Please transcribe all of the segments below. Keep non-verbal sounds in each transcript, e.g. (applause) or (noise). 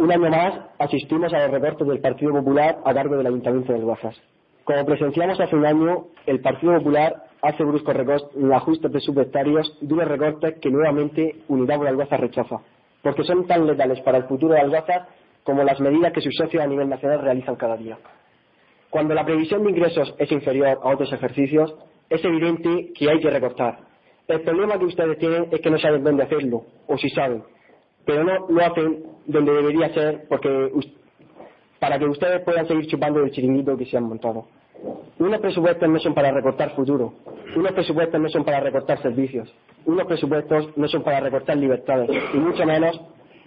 Un año más asistimos a los recortes del Partido Popular a cargo del Ayuntamiento de Guazas. Como presenciamos hace un año, el Partido Popular hace bruscos ajustes presupuestarios de recortes que nuevamente Unidad por Alguazas rechaza, porque son tan letales para el futuro de Alguazas como las medidas que sus socios a nivel nacional realizan cada día. Cuando la previsión de ingresos es inferior a otros ejercicios, es evidente que hay que recortar. El problema que ustedes tienen es que no saben dónde hacerlo, o si saben, pero no lo hacen donde debería ser porque para que ustedes puedan seguir chupando del chiringuito que se han montado. Unos presupuestos no son para recortar futuro, unos presupuestos no son para recortar servicios, unos presupuestos no son para recortar libertades y mucho menos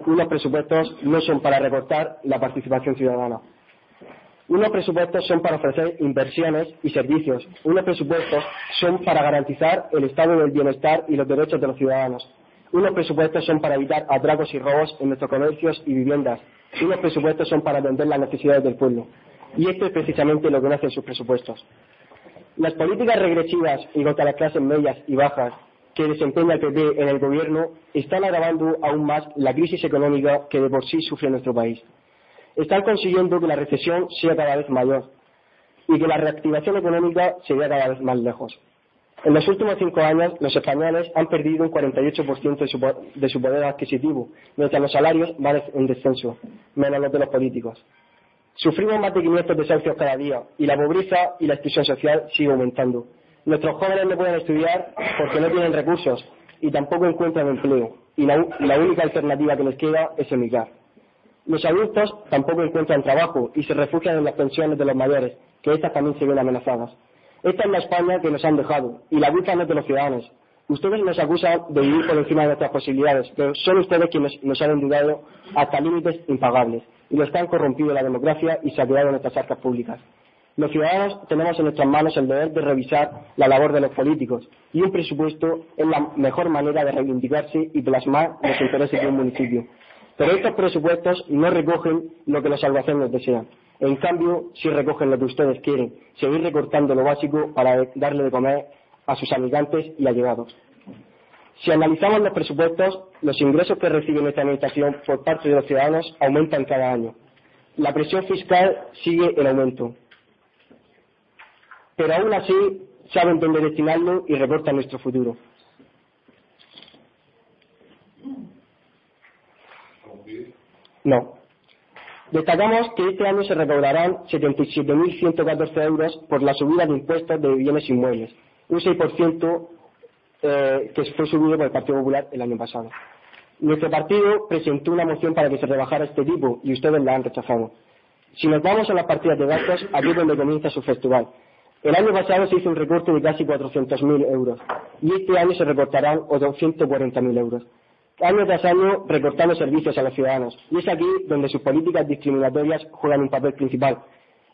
unos presupuestos no son para recortar la participación ciudadana. Unos presupuestos son para ofrecer inversiones y servicios. Unos presupuestos son para garantizar el estado del bienestar y los derechos de los ciudadanos. Unos presupuestos son para evitar atracos y robos en nuestros comercios y viviendas. Unos presupuestos son para atender las necesidades del pueblo. Y esto es precisamente lo que no hacen sus presupuestos. Las políticas regresivas y contra las clases medias y bajas que desempeña el PP en el gobierno están agravando aún más la crisis económica que de por sí sufre nuestro país. Están consiguiendo que la recesión sea cada vez mayor y que la reactivación económica se vea cada vez más lejos. En los últimos cinco años, los españoles han perdido un 48% de su, de su poder adquisitivo, mientras los salarios van en descenso, menos los de los políticos. Sufrimos más de 500 desahucios cada día y la pobreza y la exclusión social sigue aumentando. Nuestros jóvenes no pueden estudiar porque no tienen recursos y tampoco encuentran empleo y la, la única alternativa que les queda es emigrar. Los adultos tampoco encuentran trabajo y se refugian en las pensiones de los mayores, que estas también se ven amenazadas. Esta es la España que nos han dejado y la no es de los ciudadanos. Ustedes nos acusan de vivir por encima de nuestras posibilidades, pero son ustedes quienes nos han endeudado hasta límites impagables y los que han corrompido la democracia y saqueado nuestras arcas públicas. Los ciudadanos tenemos en nuestras manos el deber de revisar la labor de los políticos y un presupuesto es la mejor manera de reivindicarse y plasmar los intereses de un municipio. Pero estos presupuestos no recogen lo que los albacenes desean. En cambio, sí recogen lo que ustedes quieren, seguir recortando lo básico para darle de comer a sus habitantes y allegados. Si analizamos los presupuestos, los ingresos que recibe nuestra administración por parte de los ciudadanos aumentan cada año. La presión fiscal sigue en aumento. Pero aún así saben dónde destinarlo y recortan nuestro futuro. No. Destacamos que este año se recaudarán 77.114 euros por la subida de impuestos de bienes inmuebles, un 6% eh, que fue subido por el Partido Popular el año pasado. Nuestro partido presentó una moción para que se rebajara este tipo y ustedes la han rechazado. Si nos vamos a las partidas de gastos, aquí es donde comienza su festival. El año pasado se hizo un recorte de casi 400.000 euros y este año se recortarán otros 140.000 euros año tras año recortando servicios a los ciudadanos. Y es aquí donde sus políticas discriminatorias juegan un papel principal.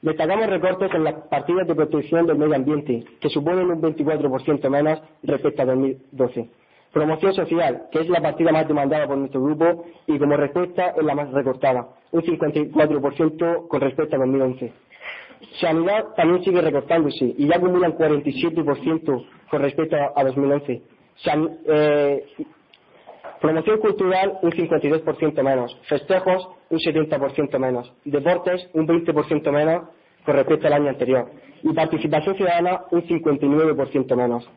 Destacamos recortes en las partidas de protección del medio ambiente, que suponen un 24% menos respecto a 2012. Promoción social, que es la partida más demandada por nuestro grupo y como respuesta es la más recortada, un 54% con respecto a 2011. Sanidad también sigue recortándose y ya acumula un 47% con respecto a 2011. eh, Promoción cultural un 52% menos, festejos un 70% menos, deportes un 20% menos con respecto al año anterior y participación ciudadana un 59% menos.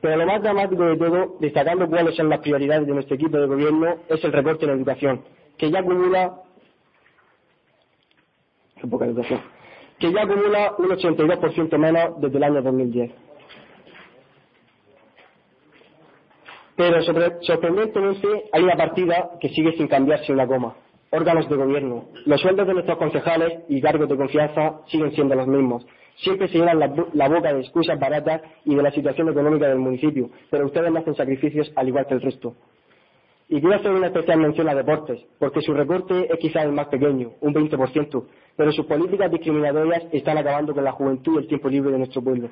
Pero lo más dramático de todo, destacando cuáles son las prioridades de nuestro equipo de gobierno, es el recorte en educación, que ya acumula que ya acumula un 82% menos desde el año 2010. Pero sorprendentemente hay una partida que sigue sin cambiarse una coma. Órganos de gobierno. Los sueldos de nuestros concejales y cargos de confianza siguen siendo los mismos. Siempre se llenan la, boca de excusas baratas y de la situación económica del municipio, pero ustedes no hacen sacrificios al igual que el resto. Y quiero hacer una especial mención a deportes, porque su recorte es quizás el más pequeño, un 20%, pero sus políticas discriminatorias están acabando con la juventud y el tiempo libre de nuestro pueblo.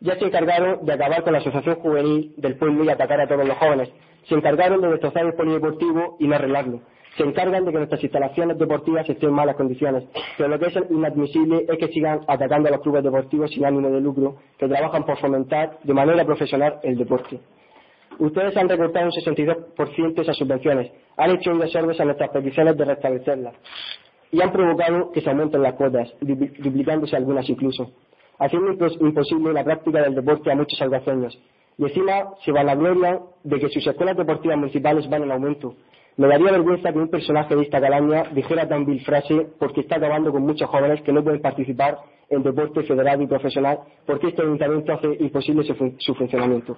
Ya se encargaron de acabar con la asociación juvenil del pueblo y atacar a todos los jóvenes. Se encargaron de destrozar el polideportivo y no arreglarlo. Se encargan de que nuestras instalaciones deportivas estén en malas condiciones. Pero lo que es inadmisible es que sigan atacando a los clubes deportivos sin ánimo de lucro, que trabajan por fomentar de manera profesional el deporte. Ustedes han recortado un 62% esas subvenciones, han hecho oídos sordos a nuestras peticiones de restablecerlas y han provocado que se aumenten las cuotas, duplicándose algunas incluso, haciendo imposible la práctica del deporte a muchos albaceños. Y encima se vanaglorian de que sus escuelas deportivas municipales van en aumento. Me daría vergüenza que un personaje de esta calaña dijera tan vil frase porque está acabando con muchos jóvenes que no pueden participar en deporte federal y profesional porque este ayuntamiento hace imposible su funcionamiento.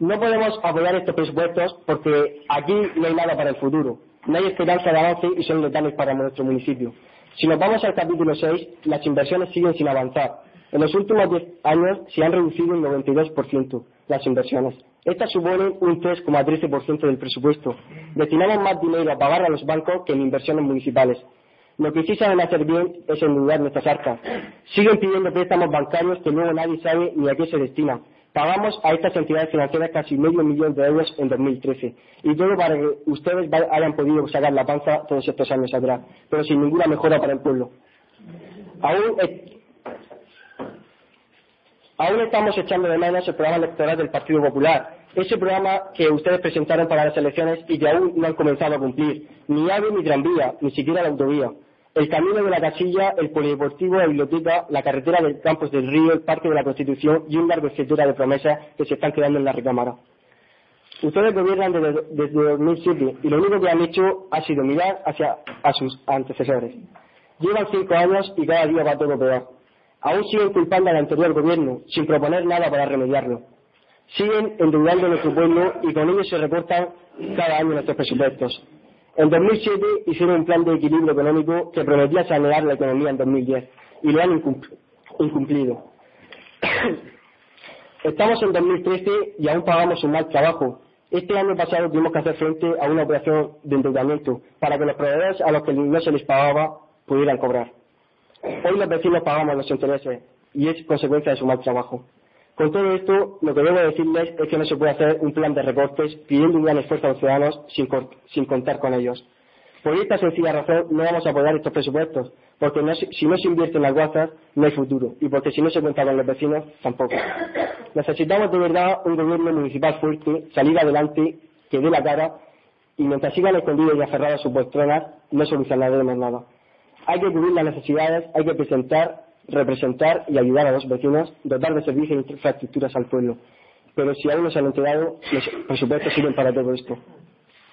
No podemos apoyar estos presupuestos porque aquí no hay nada para el futuro. No hay esperanza de avance y son letales para nuestro municipio. Si nos vamos al capítulo 6, las inversiones siguen sin avanzar. En los últimos 10 años se han reducido un 92% las inversiones. Estas suponen un 3,13% del presupuesto. Destinamos más dinero a pagar a los bancos que en inversiones municipales. Lo que sí saben hacer bien es endeudar nuestras arcas. Siguen pidiendo préstamos bancarios que luego nadie sabe ni a qué se destinan Pagamos a estas entidades financieras casi medio millón de euros en 2013. Y todo para que ustedes hayan podido sacar la panza todos estos años atrás, pero sin ninguna mejora para el pueblo. Aún, estamos echando de menos el programa electoral del Partido Popular. Ese programa que ustedes presentaron para las elecciones y que aún no han comenzado a cumplir. Ni AVE ni tranvía, ni siquiera la autovía el camino de la casilla, el polideportivo, la biblioteca, la carretera del Campos del Río, el Parque de la Constitución y un largo etcétera de promesas que se están quedando en la recámara. Ustedes gobiernan desde, desde 2007 y lo único que han hecho ha sido mirar hacia a sus antecesores. Llevan cinco años y cada día va todo peor. Aún siguen culpando al anterior gobierno sin proponer nada para remediarlo. Siguen endeudando nuestro pueblo y con ello se recortan cada año nuestros presupuestos. En 2007 hicieron un plan de equilibrio económico que prometía sanear la economía en 2010 y lo han incumplido. (coughs) Estamos en 2013 y aún pagamos un mal trabajo. Este año pasado tuvimos que hacer frente a una operación de endeudamiento para que los proveedores a los que no se les pagaba pudieran cobrar. Hoy los vecinos pagamos los intereses y es consecuencia de su mal trabajo. Con todo esto, lo que debo decirles es que no se puede hacer un plan de recortes pidiendo un gran esfuerzo a los ciudadanos sin, contar con ellos. Por esta sencilla razón no vamos a apoyar estos presupuestos, porque si no se invierte en las guazas, no hay futuro, y porque si no se cuenta con los vecinos, tampoco. Necesitamos de verdad un gobierno municipal fuerte, salir adelante, que dé la cara, y mientras sigan escondidos y aferrados a sus poltronas, no solucionaremos nada. Hay que cubrir las necesidades, hay que presentar representar y ayudar a los vecinos, dotar de servicios e infraestructuras al pueblo. Pero si aún no se han enterado, los presupuestos sirven para todo esto.